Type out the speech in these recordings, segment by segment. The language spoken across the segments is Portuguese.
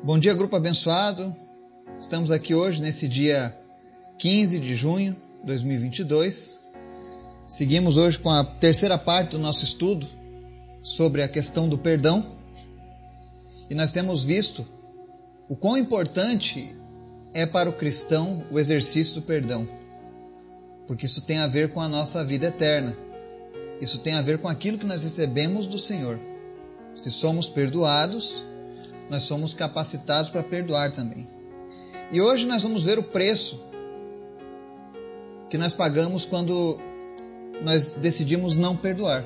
Bom dia, grupo abençoado. Estamos aqui hoje, nesse dia 15 de junho de 2022. Seguimos hoje com a terceira parte do nosso estudo sobre a questão do perdão. E nós temos visto o quão importante é para o cristão o exercício do perdão. Porque isso tem a ver com a nossa vida eterna. Isso tem a ver com aquilo que nós recebemos do Senhor. Se somos perdoados, nós somos capacitados para perdoar também. E hoje nós vamos ver o preço que nós pagamos quando nós decidimos não perdoar.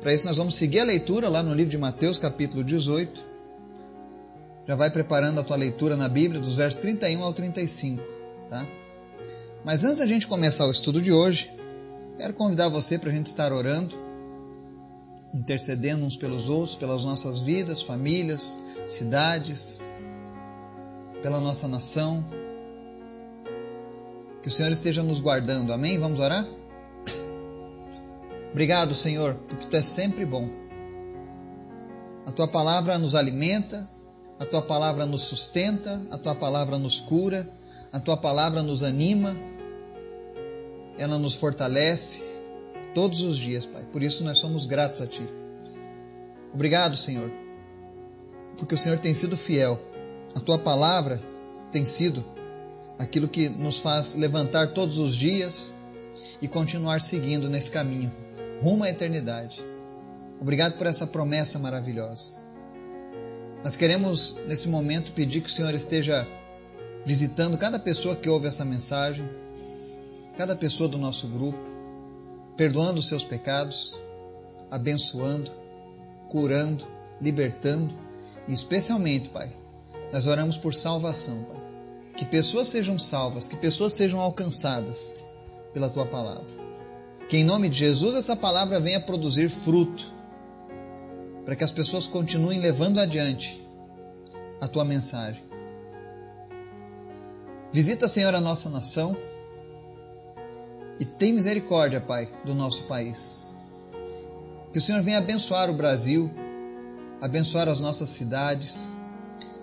Para isso nós vamos seguir a leitura lá no livro de Mateus, capítulo 18. Já vai preparando a tua leitura na Bíblia, dos versos 31 ao 35, tá? Mas antes da gente começar o estudo de hoje, quero convidar você para a gente estar orando intercedendo uns pelos outros, pelas nossas vidas, famílias, cidades, pela nossa nação. Que o Senhor esteja nos guardando. Amém? Vamos orar? Obrigado, Senhor, porque tu és sempre bom. A tua palavra nos alimenta, a tua palavra nos sustenta, a tua palavra nos cura, a tua palavra nos anima, ela nos fortalece, todos os dias, Pai. Por isso nós somos gratos a Ti. Obrigado, Senhor, porque o Senhor tem sido fiel. A Tua palavra tem sido aquilo que nos faz levantar todos os dias e continuar seguindo nesse caminho rumo à eternidade. Obrigado por essa promessa maravilhosa. Nós queremos, nesse momento, pedir que o Senhor esteja visitando cada pessoa que ouve essa mensagem, cada pessoa do nosso grupo, perdoando os seus pecados, abençoando, curando, libertando e especialmente, Pai, nós oramos por salvação, Pai. Que pessoas sejam salvas, que pessoas sejam alcançadas pela tua palavra. Que em nome de Jesus essa palavra venha produzir fruto, para que as pessoas continuem levando adiante a tua mensagem. Visita, Senhor, a nossa nação e tem misericórdia, Pai, do nosso país. Que o Senhor venha abençoar o Brasil, abençoar as nossas cidades.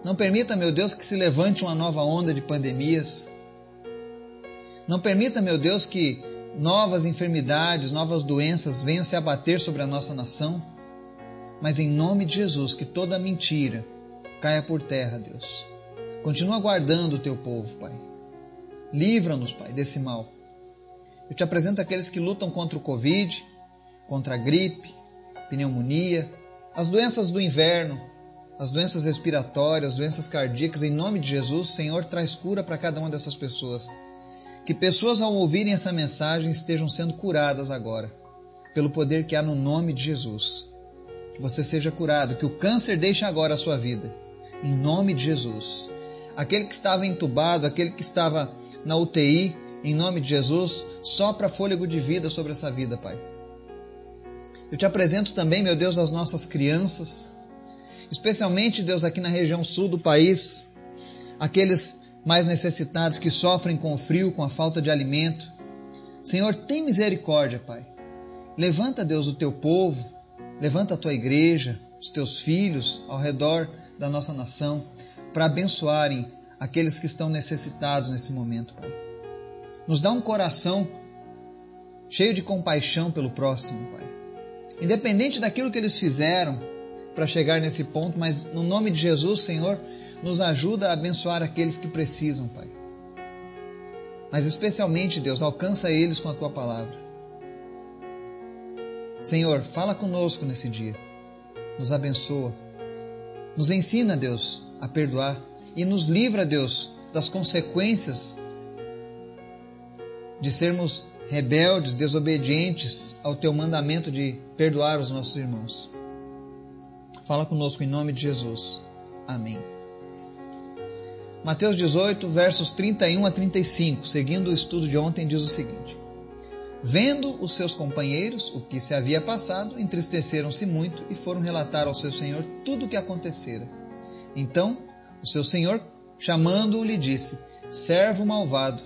Não permita, meu Deus, que se levante uma nova onda de pandemias. Não permita, meu Deus, que novas enfermidades, novas doenças venham se abater sobre a nossa nação. Mas em nome de Jesus, que toda mentira caia por terra, Deus. Continua guardando o teu povo, Pai. Livra-nos, Pai, desse mal. Eu te apresento aqueles que lutam contra o Covid, contra a gripe, pneumonia, as doenças do inverno, as doenças respiratórias, doenças cardíacas. Em nome de Jesus, Senhor, traz cura para cada uma dessas pessoas. Que pessoas, ao ouvirem essa mensagem, estejam sendo curadas agora, pelo poder que há no nome de Jesus. Que você seja curado, que o câncer deixe agora a sua vida. Em nome de Jesus. Aquele que estava entubado, aquele que estava na UTI, em nome de Jesus, sopra fôlego de vida sobre essa vida, Pai. Eu te apresento também, meu Deus, as nossas crianças, especialmente, Deus, aqui na região sul do país, aqueles mais necessitados que sofrem com o frio, com a falta de alimento. Senhor, tem misericórdia, Pai. Levanta, Deus, o teu povo, levanta a tua igreja, os teus filhos ao redor da nossa nação, para abençoarem aqueles que estão necessitados nesse momento, Pai. Nos dá um coração cheio de compaixão pelo próximo, Pai. Independente daquilo que eles fizeram para chegar nesse ponto, mas no nome de Jesus, Senhor, nos ajuda a abençoar aqueles que precisam, Pai. Mas especialmente, Deus, alcança eles com a tua palavra. Senhor, fala conosco nesse dia. Nos abençoa. Nos ensina, Deus, a perdoar e nos livra, Deus, das consequências de sermos rebeldes, desobedientes ao teu mandamento de perdoar os nossos irmãos. Fala conosco em nome de Jesus. Amém. Mateus 18, versos 31 a 35, seguindo o estudo de ontem, diz o seguinte: Vendo os seus companheiros o que se havia passado, entristeceram-se muito e foram relatar ao seu senhor tudo o que acontecera. Então, o seu senhor, chamando-o, lhe disse: Servo malvado,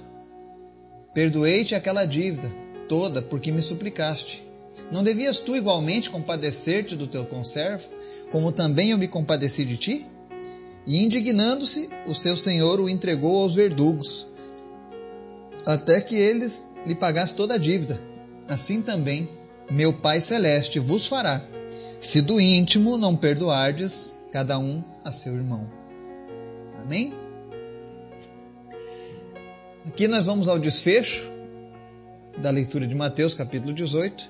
Perdoei-te aquela dívida toda porque me suplicaste. Não devias tu igualmente compadecer-te do teu conservo, como também eu me compadeci de ti? E indignando-se, o seu senhor o entregou aos verdugos, até que eles lhe pagassem toda a dívida. Assim também meu Pai Celeste vos fará, se do íntimo não perdoardes cada um a seu irmão. Amém? Aqui nós vamos ao desfecho da leitura de Mateus capítulo 18,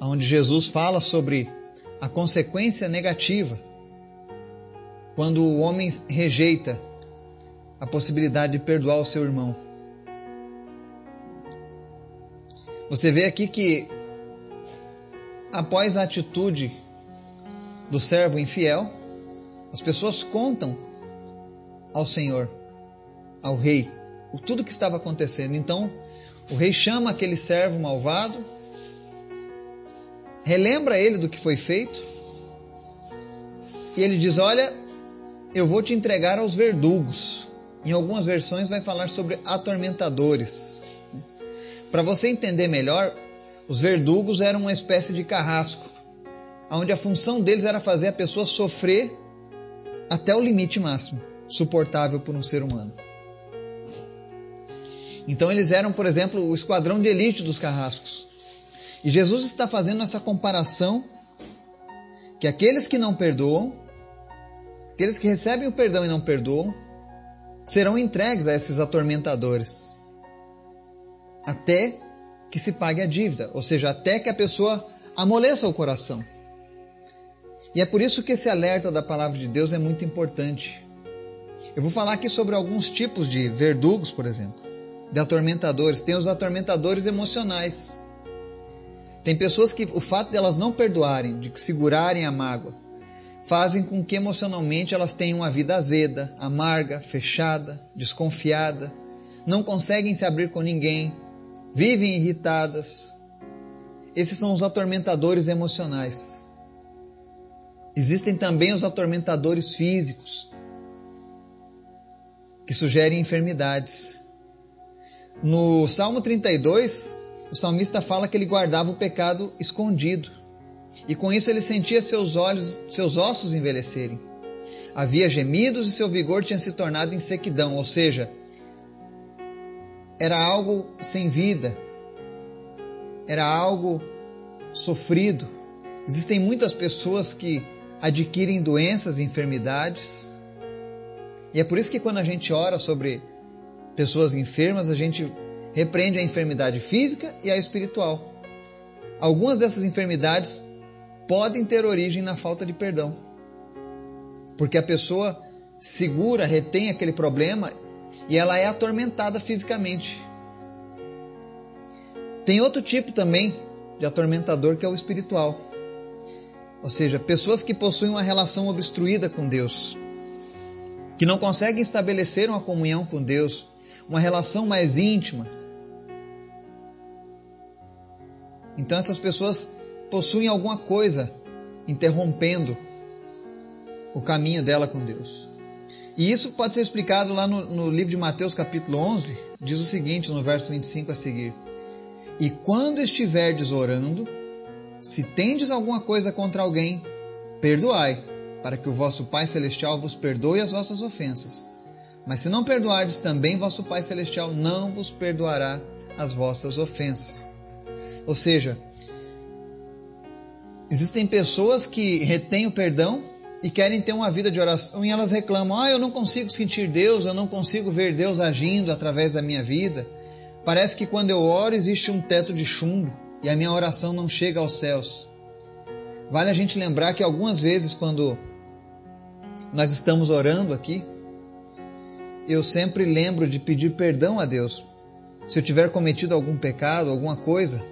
onde Jesus fala sobre a consequência negativa quando o homem rejeita a possibilidade de perdoar o seu irmão. Você vê aqui que após a atitude do servo infiel, as pessoas contam ao Senhor, ao rei, o tudo que estava acontecendo. Então, o rei chama aquele servo malvado, relembra ele do que foi feito, e ele diz: Olha, eu vou te entregar aos verdugos. Em algumas versões vai falar sobre atormentadores. Para você entender melhor, os verdugos eram uma espécie de carrasco, onde a função deles era fazer a pessoa sofrer até o limite máximo suportável por um ser humano. Então eles eram, por exemplo, o esquadrão de elite dos carrascos. E Jesus está fazendo essa comparação que aqueles que não perdoam, aqueles que recebem o perdão e não perdoam, serão entregues a esses atormentadores. Até que se pague a dívida, ou seja, até que a pessoa amoleça o coração. E é por isso que esse alerta da palavra de Deus é muito importante. Eu vou falar aqui sobre alguns tipos de verdugos, por exemplo, de atormentadores. Tem os atormentadores emocionais. Tem pessoas que o fato delas de não perdoarem, de segurarem a mágoa, fazem com que emocionalmente elas tenham uma vida azeda, amarga, fechada, desconfiada, não conseguem se abrir com ninguém, vivem irritadas. Esses são os atormentadores emocionais. Existem também os atormentadores físicos, que sugerem enfermidades. No Salmo 32, o salmista fala que ele guardava o pecado escondido, e com isso ele sentia seus olhos, seus ossos envelhecerem. Havia gemidos e seu vigor tinha se tornado em sequidão, ou seja, era algo sem vida, era algo sofrido. Existem muitas pessoas que adquirem doenças e enfermidades, e é por isso que quando a gente ora sobre pessoas enfermas, a gente repreende a enfermidade física e a espiritual. Algumas dessas enfermidades podem ter origem na falta de perdão, porque a pessoa segura, retém aquele problema e ela é atormentada fisicamente. Tem outro tipo também de atormentador que é o espiritual. Ou seja, pessoas que possuem uma relação obstruída com Deus, que não conseguem estabelecer uma comunhão com Deus, uma relação mais íntima. Então essas pessoas possuem alguma coisa interrompendo o caminho dela com Deus. E isso pode ser explicado lá no, no, livro de Mateus, capítulo 11, diz o seguinte, no verso 25 a seguir: E quando estiverdes orando, se tendes alguma coisa contra alguém, perdoai, para que o vosso Pai Celestial vos perdoe as vossas ofensas. Mas se não perdoardes, também vosso Pai Celestial não vos perdoará as vossas ofensas. Ou seja, existem pessoas que retêm o perdão e querem ter uma vida de oração e elas reclamam: ah, eu não consigo sentir Deus, eu não consigo ver Deus agindo através da minha vida. Parece que quando eu oro existe um teto de chumbo e a minha oração não chega aos céus. Vale a gente lembrar que algumas vezes, quando nós estamos orando aqui, eu sempre lembro de pedir perdão a Deus se eu tiver cometido algum pecado, alguma coisa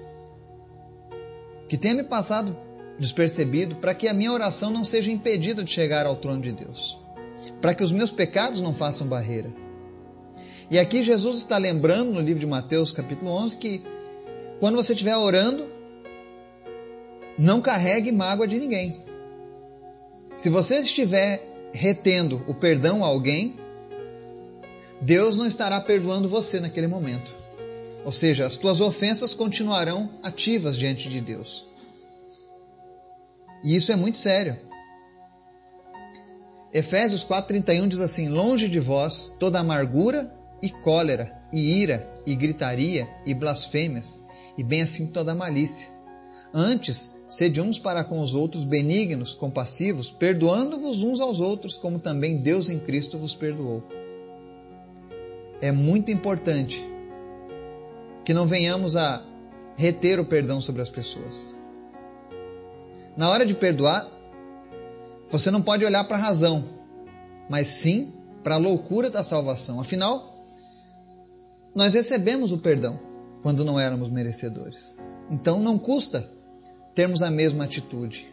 que tenha me passado despercebido, para que a minha oração não seja impedida de chegar ao trono de Deus, para que os meus pecados não façam barreira. E aqui Jesus está lembrando no livro de Mateus, capítulo 11, que quando você estiver orando, não carregue mágoa de ninguém. Se você estiver retendo o perdão a alguém, Deus não estará perdoando você naquele momento. Ou seja, as tuas ofensas continuarão ativas diante de Deus. E isso é muito sério. Efésios 4:31 diz assim: Longe de vós toda amargura e cólera, e ira, e gritaria, e blasfêmias, e bem assim toda malícia. Antes, sede uns para com os outros benignos, compassivos, perdoando-vos uns aos outros, como também Deus em Cristo vos perdoou. É muito importante que não venhamos a reter o perdão sobre as pessoas. Na hora de perdoar, você não pode olhar para a razão, mas sim para a loucura da salvação. Afinal, nós recebemos o perdão quando não éramos merecedores. Então não custa termos a mesma atitude.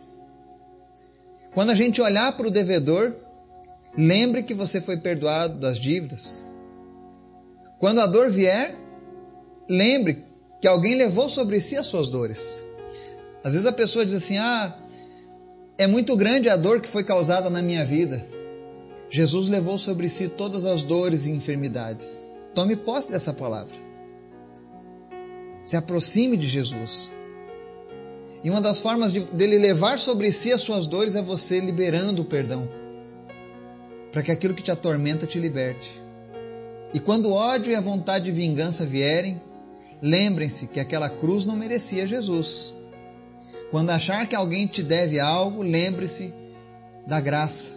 Quando a gente olhar para o devedor, lembre que você foi perdoado das dívidas. Quando a dor vier, lembre que alguém levou sobre si as suas dores. Às vezes a pessoa diz assim: Ah, é muito grande a dor que foi causada na minha vida. Jesus levou sobre si todas as dores e enfermidades. Tome posse dessa palavra. Se aproxime de Jesus. E uma das formas de, dele levar sobre si as suas dores é você liberando o perdão. Para que aquilo que te atormenta te liberte. E quando o ódio e a vontade de vingança vierem, lembrem-se que aquela cruz não merecia Jesus. Quando achar que alguém te deve algo, lembre-se da graça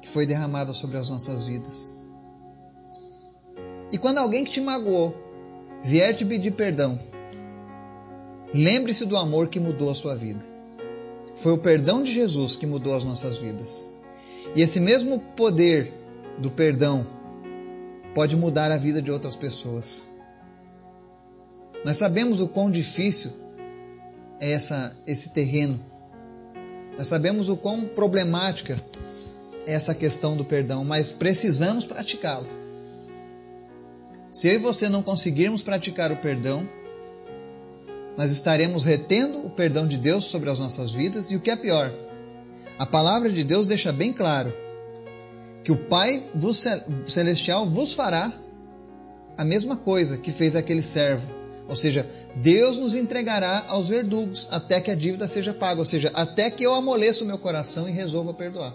que foi derramada sobre as nossas vidas. E quando alguém que te magoou vier te pedir perdão, lembre-se do amor que mudou a sua vida. Foi o perdão de Jesus que mudou as nossas vidas. E esse mesmo poder do perdão pode mudar a vida de outras pessoas. Nós sabemos o quão difícil é essa, esse terreno. Nós sabemos o quão problemática é essa questão do perdão, mas precisamos praticá-lo. Se eu e você não conseguirmos praticar o perdão, nós estaremos retendo o perdão de Deus sobre as nossas vidas e o que é pior, a palavra de Deus deixa bem claro que o Pai celestial vos fará a mesma coisa que fez aquele servo. Ou seja, Deus nos entregará aos verdugos até que a dívida seja paga, ou seja, até que eu amoleça o meu coração e resolva perdoar.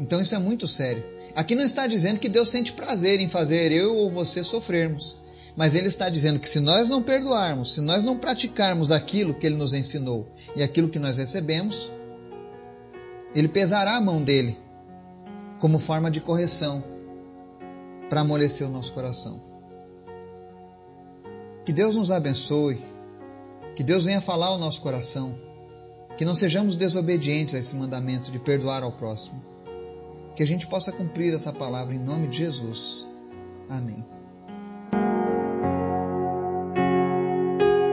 Então isso é muito sério. Aqui não está dizendo que Deus sente prazer em fazer eu ou você sofrermos, mas ele está dizendo que se nós não perdoarmos, se nós não praticarmos aquilo que ele nos ensinou e aquilo que nós recebemos, ele pesará a mão dele como forma de correção para amolecer o nosso coração. Que Deus nos abençoe, que Deus venha falar ao nosso coração, que não sejamos desobedientes a esse mandamento de perdoar ao próximo. Que a gente possa cumprir essa palavra em nome de Jesus. Amém.